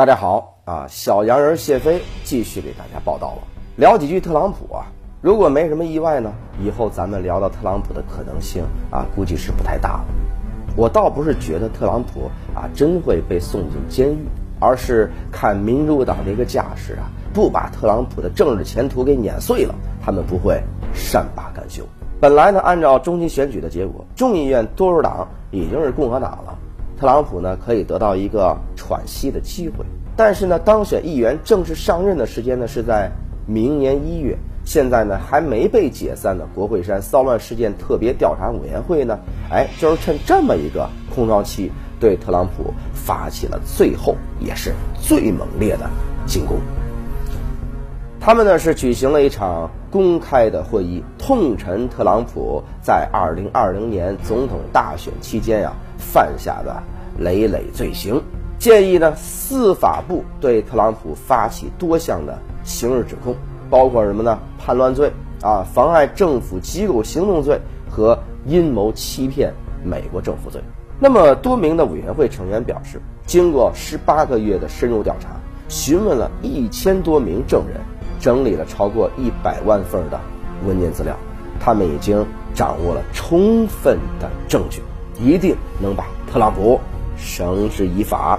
大家好啊，小洋人谢飞继续给大家报道了。聊几句特朗普啊，如果没什么意外呢，以后咱们聊到特朗普的可能性啊，估计是不太大了。我倒不是觉得特朗普啊真会被送进监狱，而是看民主党这个架势啊，不把特朗普的政治前途给碾碎了，他们不会善罢甘休。本来呢，按照中期选举的结果，众议院多数党已经是共和党了。特朗普呢可以得到一个喘息的机会，但是呢，当选议员正式上任的时间呢是在明年一月。现在呢还没被解散的国会山骚乱事件特别调查委员会呢，哎，就是趁这么一个空窗期，对特朗普发起了最后也是最猛烈的进攻。他们呢是举行了一场公开的会议，痛陈特朗普在二零二零年总统大选期间呀犯下的累累罪行，建议呢司法部对特朗普发起多项的刑事指控，包括什么呢？叛乱罪啊，妨碍政府机构行动罪和阴谋欺骗美国政府罪。那么多名的委员会成员表示，经过十八个月的深入调查，询问了一千多名证人。整理了超过一百万份的文件资料，他们已经掌握了充分的证据，一定能把特朗普绳之以法。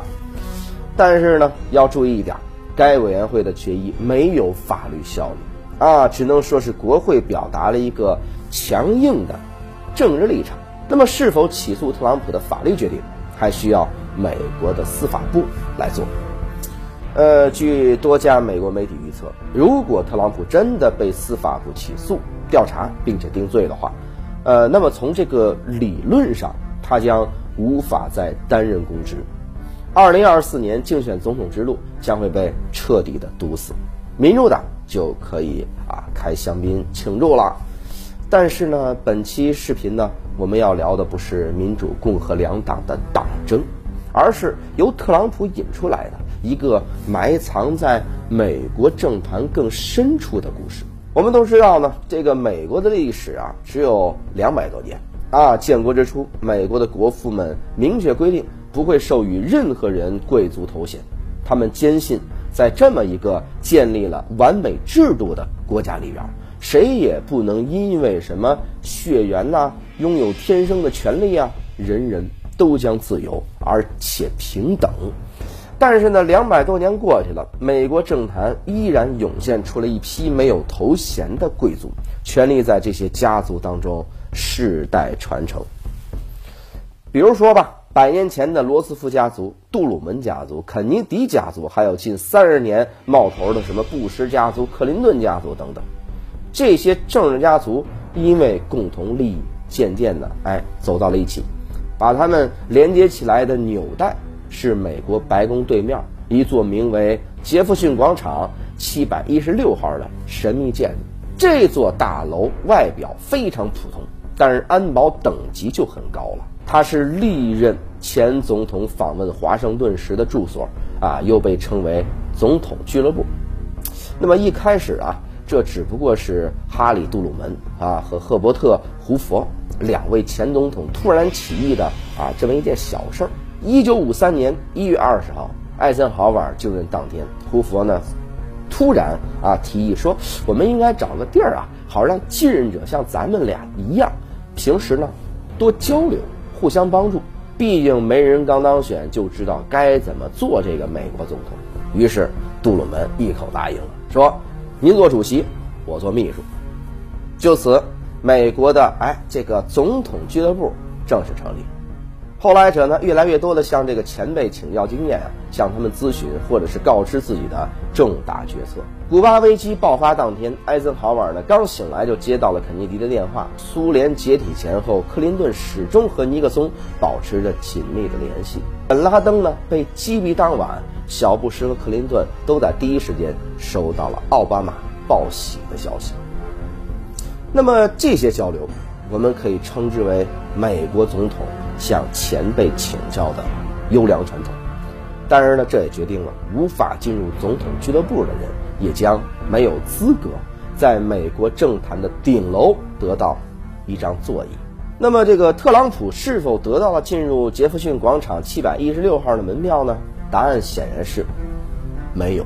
但是呢，要注意一点，该委员会的决议没有法律效力啊，只能说是国会表达了一个强硬的政治立场。那么，是否起诉特朗普的法律决定，还需要美国的司法部来做。呃，据多家美国媒体预测，如果特朗普真的被司法部起诉、调查并且定罪的话，呃，那么从这个理论上，他将无法再担任公职，二零二四年竞选总统之路将会被彻底的堵死，民主党就可以啊开香槟庆祝了。但是呢，本期视频呢，我们要聊的不是民主、共和两党的党争，而是由特朗普引出来的。一个埋藏在美国政坛更深处的故事。我们都知道呢，这个美国的历史啊，只有两百多年啊。建国之初，美国的国父们明确规定，不会授予任何人贵族头衔。他们坚信，在这么一个建立了完美制度的国家里边，谁也不能因为什么血缘呐，拥有天生的权利啊，人人都将自由而且平等。但是呢，两百多年过去了，美国政坛依然涌现出了一批没有头衔的贵族，权力在这些家族当中世代传承。比如说吧，百年前的罗斯福家族、杜鲁门家族、肯尼迪家族，还有近三十年冒头的什么布什家族、克林顿家族等等，这些政治家族因为共同利益，渐渐的哎走到了一起，把他们连接起来的纽带。是美国白宫对面一座名为杰弗逊广场七百一十六号的神秘建筑。这座大楼外表非常普通，但是安保等级就很高了。它是历任前总统访问华盛顿时的住所啊，又被称为总统俱乐部。那么一开始啊，这只不过是哈里·杜鲁门啊和赫伯特·胡佛两位前总统突然起义的啊这么一件小事儿。一九五三年一月二十号，艾森豪威尔就任当天，胡佛呢，突然啊提议说，我们应该找个地儿啊，好让继任者像咱们俩一样，平时呢多交流，互相帮助。毕竟没人刚当选就知道该怎么做这个美国总统。于是杜鲁门一口答应了，说：“您做主席，我做秘书。”就此，美国的哎这个总统俱乐部正式成立。后来者呢，越来越多的向这个前辈请教经验啊，向他们咨询或者是告知自己的重大决策。古巴危机爆发当天，艾森豪威尔呢刚醒来就接到了肯尼迪的电话。苏联解体前后，克林顿始终和尼克松保持着紧密的联系。本拉登呢被击毙当晚，小布什和克林顿都在第一时间收到了奥巴马报喜的消息。那么这些交流，我们可以称之为美国总统。向前辈请教的优良传统，当然呢，这也决定了无法进入总统俱乐部的人也将没有资格在美国政坛的顶楼得到一张座椅。那么，这个特朗普是否得到了进入杰弗逊广场七百一十六号的门票呢？答案显然是没有。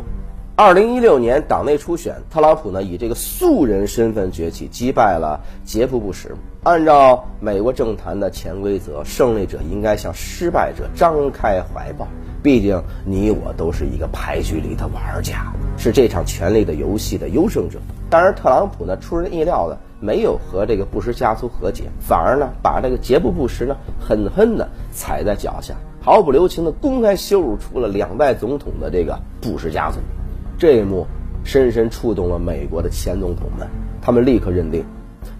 二零一六年党内初选，特朗普呢以这个素人身份崛起，击败了杰夫·布什。按照美国政坛的潜规则，胜利者应该向失败者张开怀抱。毕竟你我都是一个牌局里的玩家，是这场权力的游戏的优胜者。当然，特朗普呢出人意料的没有和这个布什家族和解，反而呢把这个杰布·布什呢狠狠的踩在脚下，毫不留情的公开羞辱出了两代总统的这个布什家族。这一幕深深触动了美国的前总统们，他们立刻认定，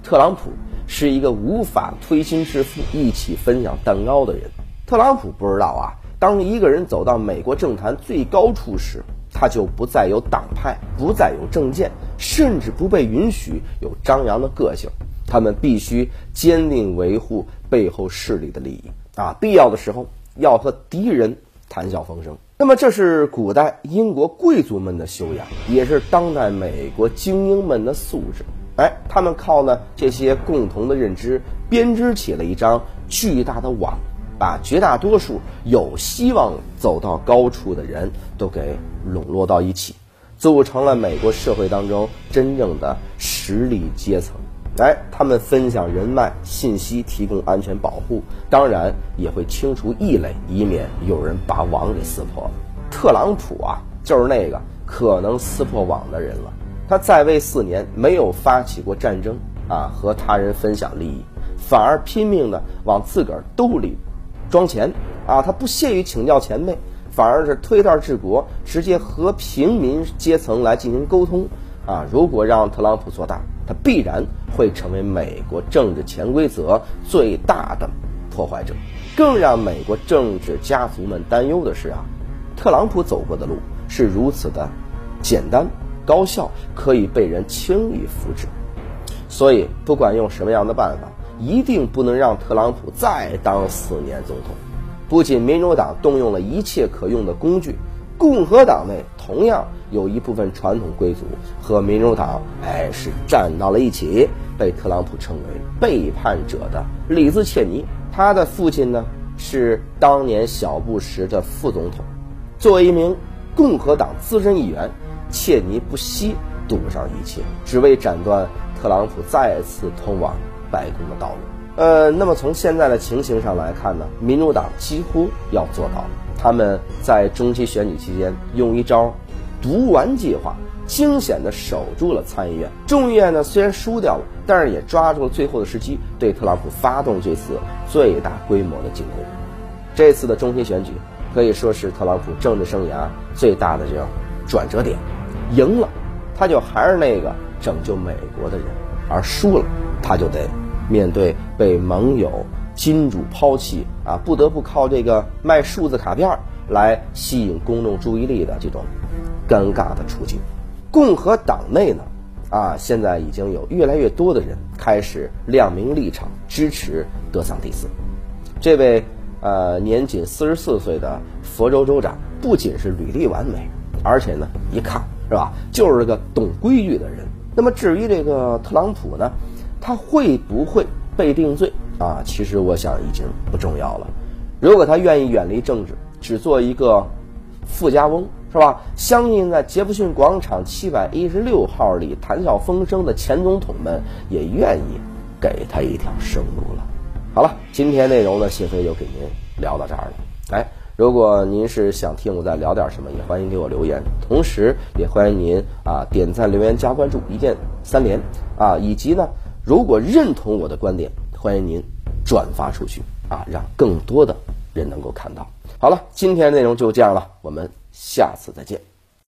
特朗普是一个无法推心置腹、一起分享蛋糕的人。特朗普不知道啊，当一个人走到美国政坛最高处时，他就不再有党派，不再有政见，甚至不被允许有张扬的个性。他们必须坚定维护背后势力的利益啊，必要的时候要和敌人谈笑风生。那么，这是古代英国贵族们的修养，也是当代美国精英们的素质。哎，他们靠呢这些共同的认知，编织起了一张巨大的网，把绝大多数有希望走到高处的人都给笼络到一起，组成了美国社会当中真正的实力阶层。哎，他们分享人脉信息，提供安全保护，当然也会清除异类，以免有人把网给撕破了。特朗普啊，就是那个可能撕破网的人了。他在位四年，没有发起过战争啊，和他人分享利益，反而拼命的往自个儿兜里装钱啊。他不屑于请教前辈，反而是推断治国，直接和平民阶层来进行沟通啊。如果让特朗普做大，他必然会成为美国政治潜规则最大的破坏者。更让美国政治家族们担忧的是啊，特朗普走过的路是如此的简单高效，可以被人轻易复制。所以，不管用什么样的办法，一定不能让特朗普再当四年总统。不仅民主党动用了一切可用的工具。共和党内同样有一部分传统贵族和民主党，哎，是站到了一起，被特朗普称为背叛者的里兹切尼，他的父亲呢是当年小布什的副总统。作为一名共和党资深议员，切尼不惜赌上一切，只为斩断特朗普再次通往白宫的道路。呃，那么从现在的情形上来看呢，民主党几乎要做到。他们在中期选举期间用一招“毒丸计划”，惊险地守住了参议院。众议院呢虽然输掉了，但是也抓住了最后的时机，对特朗普发动这次最大规模的进攻。这次的中期选举可以说是特朗普政治生涯最大的这样转折点。赢了，他就还是那个拯救美国的人；而输了，他就得面对被盟友。金主抛弃啊，不得不靠这个卖数字卡片来吸引公众注意力的这种尴尬的处境。共和党内呢，啊，现在已经有越来越多的人开始亮明立场，支持德桑蒂斯。这位呃年仅四十四岁的佛州州长，不仅是履历完美，而且呢，一看是吧，就是个懂规矩的人。那么至于这个特朗普呢，他会不会被定罪？啊，其实我想已经不重要了。如果他愿意远离政治，只做一个富家翁，是吧？相信在杰弗逊广场七百一十六号里谈笑风生的前总统们也愿意给他一条生路了。好了，今天内容呢，谢飞就给您聊到这儿了。哎，如果您是想听我再聊点什么，也欢迎给我留言，同时也欢迎您啊点赞、留言、加关注，一键三连啊，以及呢，如果认同我的观点。欢迎您转发出去啊，让更多的人能够看到。好了，今天内容就这样了，我们下次再见。